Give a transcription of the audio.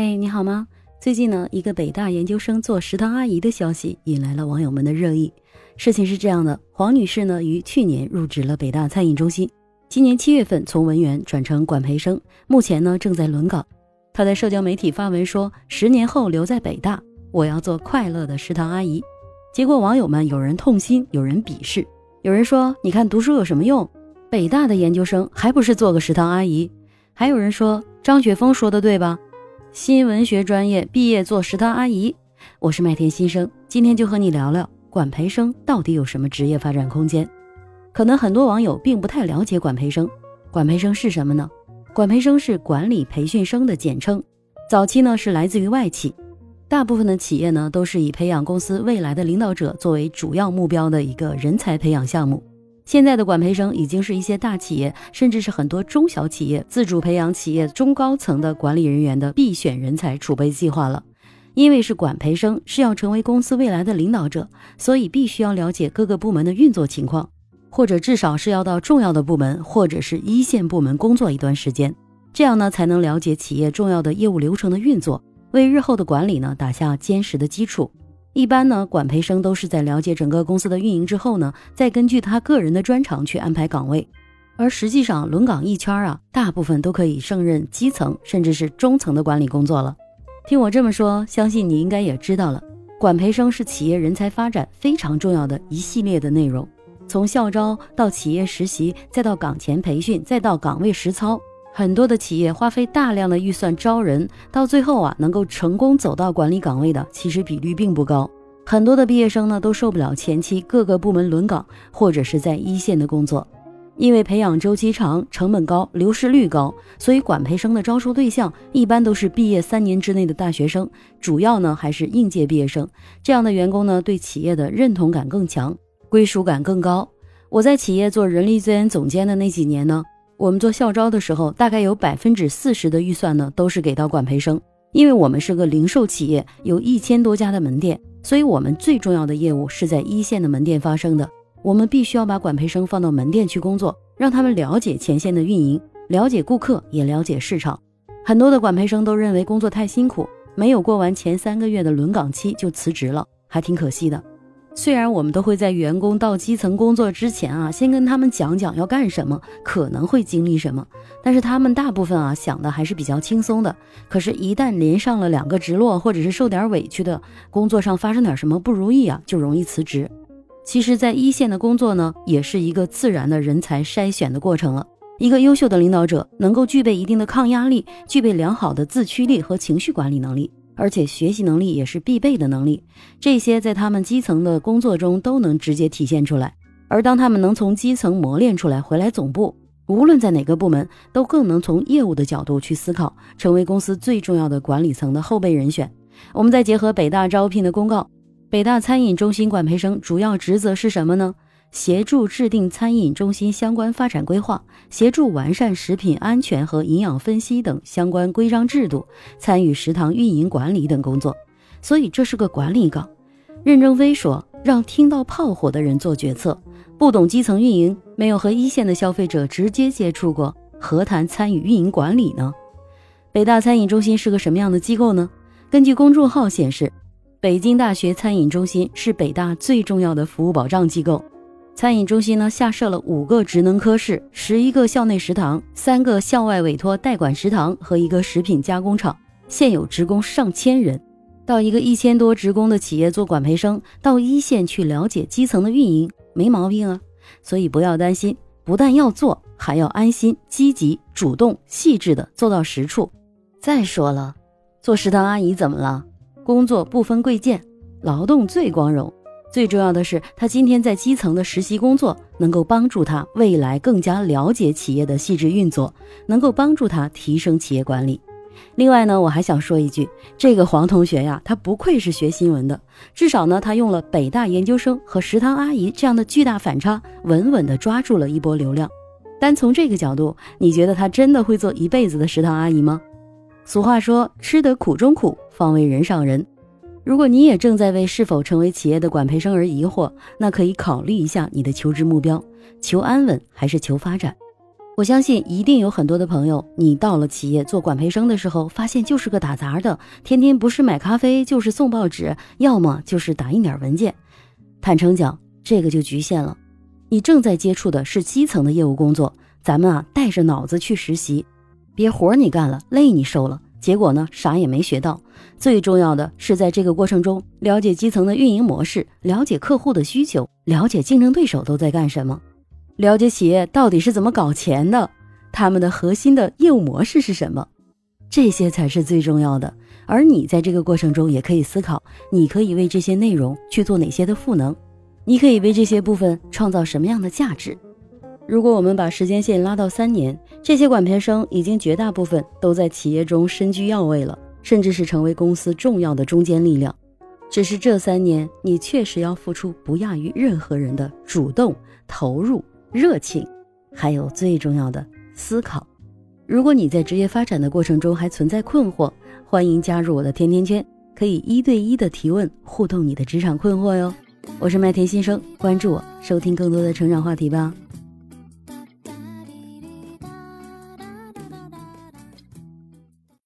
哎，你好吗？最近呢，一个北大研究生做食堂阿姨的消息引来了网友们的热议。事情是这样的，黄女士呢于去年入职了北大餐饮中心，今年七月份从文员转成管培生，目前呢正在轮岗。她在社交媒体发文说：“十年后留在北大，我要做快乐的食堂阿姨。”结果网友们有人痛心，有人鄙视，有人说：“你看读书有什么用？北大的研究生还不是做个食堂阿姨？”还有人说：“张雪峰说的对吧？”新闻学专业毕业做食堂阿姨，我是麦田新生，今天就和你聊聊管培生到底有什么职业发展空间。可能很多网友并不太了解管培生，管培生是什么呢？管培生是管理培训生的简称，早期呢是来自于外企，大部分的企业呢都是以培养公司未来的领导者作为主要目标的一个人才培养项目。现在的管培生已经是一些大企业，甚至是很多中小企业自主培养企业中高层的管理人员的必选人才储备计划了。因为是管培生，是要成为公司未来的领导者，所以必须要了解各个部门的运作情况，或者至少是要到重要的部门或者是一线部门工作一段时间，这样呢才能了解企业重要的业务流程的运作，为日后的管理呢打下坚实的基础。一般呢，管培生都是在了解整个公司的运营之后呢，再根据他个人的专长去安排岗位。而实际上，轮岗一圈啊，大部分都可以胜任基层甚至是中层的管理工作了。听我这么说，相信你应该也知道了，管培生是企业人才发展非常重要的一系列的内容，从校招到企业实习，再到岗前培训，再到岗位实操。很多的企业花费大量的预算招人，到最后啊，能够成功走到管理岗位的，其实比率并不高。很多的毕业生呢，都受不了前期各个部门轮岗或者是在一线的工作，因为培养周期长、成本高、流失率高，所以管培生的招收对象一般都是毕业三年之内的大学生，主要呢还是应届毕业生。这样的员工呢，对企业的认同感更强，归属感更高。我在企业做人力资源总监的那几年呢。我们做校招的时候，大概有百分之四十的预算呢，都是给到管培生。因为我们是个零售企业，有一千多家的门店，所以我们最重要的业务是在一线的门店发生的。我们必须要把管培生放到门店去工作，让他们了解前线的运营，了解顾客，也了解市场。很多的管培生都认为工作太辛苦，没有过完前三个月的轮岗期就辞职了，还挺可惜的。虽然我们都会在员工到基层工作之前啊，先跟他们讲讲要干什么，可能会经历什么，但是他们大部分啊想的还是比较轻松的。可是，一旦连上了两个直落，或者是受点委屈的工作上发生点什么不如意啊，就容易辞职。其实，在一线的工作呢，也是一个自然的人才筛选的过程了。一个优秀的领导者能够具备一定的抗压力，具备良好的自驱力和情绪管理能力。而且学习能力也是必备的能力，这些在他们基层的工作中都能直接体现出来。而当他们能从基层磨练出来，回来总部，无论在哪个部门，都更能从业务的角度去思考，成为公司最重要的管理层的后备人选。我们再结合北大招聘的公告，北大餐饮中心管培生主要职责是什么呢？协助制定餐饮中心相关发展规划，协助完善食品安全和营养分析等相关规章制度，参与食堂运营管理等工作。所以这是个管理岗。任正非说：“让听到炮火的人做决策，不懂基层运营，没有和一线的消费者直接接触过，何谈参与运营管理呢？”北大餐饮中心是个什么样的机构呢？根据公众号显示，北京大学餐饮中心是北大最重要的服务保障机构。餐饮中心呢，下设了五个职能科室，十一个校内食堂，三个校外委托代管食堂和一个食品加工厂，现有职工上千人。到一个一千多职工的企业做管培生，到一线去了解基层的运营，没毛病啊。所以不要担心，不但要做，还要安心、积极、主动、细致的做到实处。再说了，做食堂阿姨怎么了？工作不分贵贱，劳动最光荣。最重要的是，他今天在基层的实习工作，能够帮助他未来更加了解企业的细致运作，能够帮助他提升企业管理。另外呢，我还想说一句，这个黄同学呀，他不愧是学新闻的，至少呢，他用了北大研究生和食堂阿姨这样的巨大反差，稳稳地抓住了一波流量。单从这个角度，你觉得他真的会做一辈子的食堂阿姨吗？俗话说，吃得苦中苦，方为人上人。如果你也正在为是否成为企业的管培生而疑惑，那可以考虑一下你的求职目标：求安稳还是求发展？我相信一定有很多的朋友，你到了企业做管培生的时候，发现就是个打杂的，天天不是买咖啡就是送报纸，要么就是打印点文件。坦诚讲，这个就局限了。你正在接触的是基层的业务工作，咱们啊带着脑子去实习，别活你干了，累你受了，结果呢啥也没学到。最重要的是在这个过程中了解基层的运营模式，了解客户的需求，了解竞争对手都在干什么。了解企业到底是怎么搞钱的，他们的核心的业务模式是什么，这些才是最重要的。而你在这个过程中也可以思考，你可以为这些内容去做哪些的赋能，你可以为这些部分创造什么样的价值。如果我们把时间线拉到三年，这些管培生已经绝大部分都在企业中身居要位了，甚至是成为公司重要的中坚力量。只是这三年，你确实要付出不亚于任何人的主动投入。热情，还有最重要的思考。如果你在职业发展的过程中还存在困惑，欢迎加入我的甜甜圈，可以一对一的提问互动你的职场困惑哟。我是麦田新生，关注我，收听更多的成长话题吧。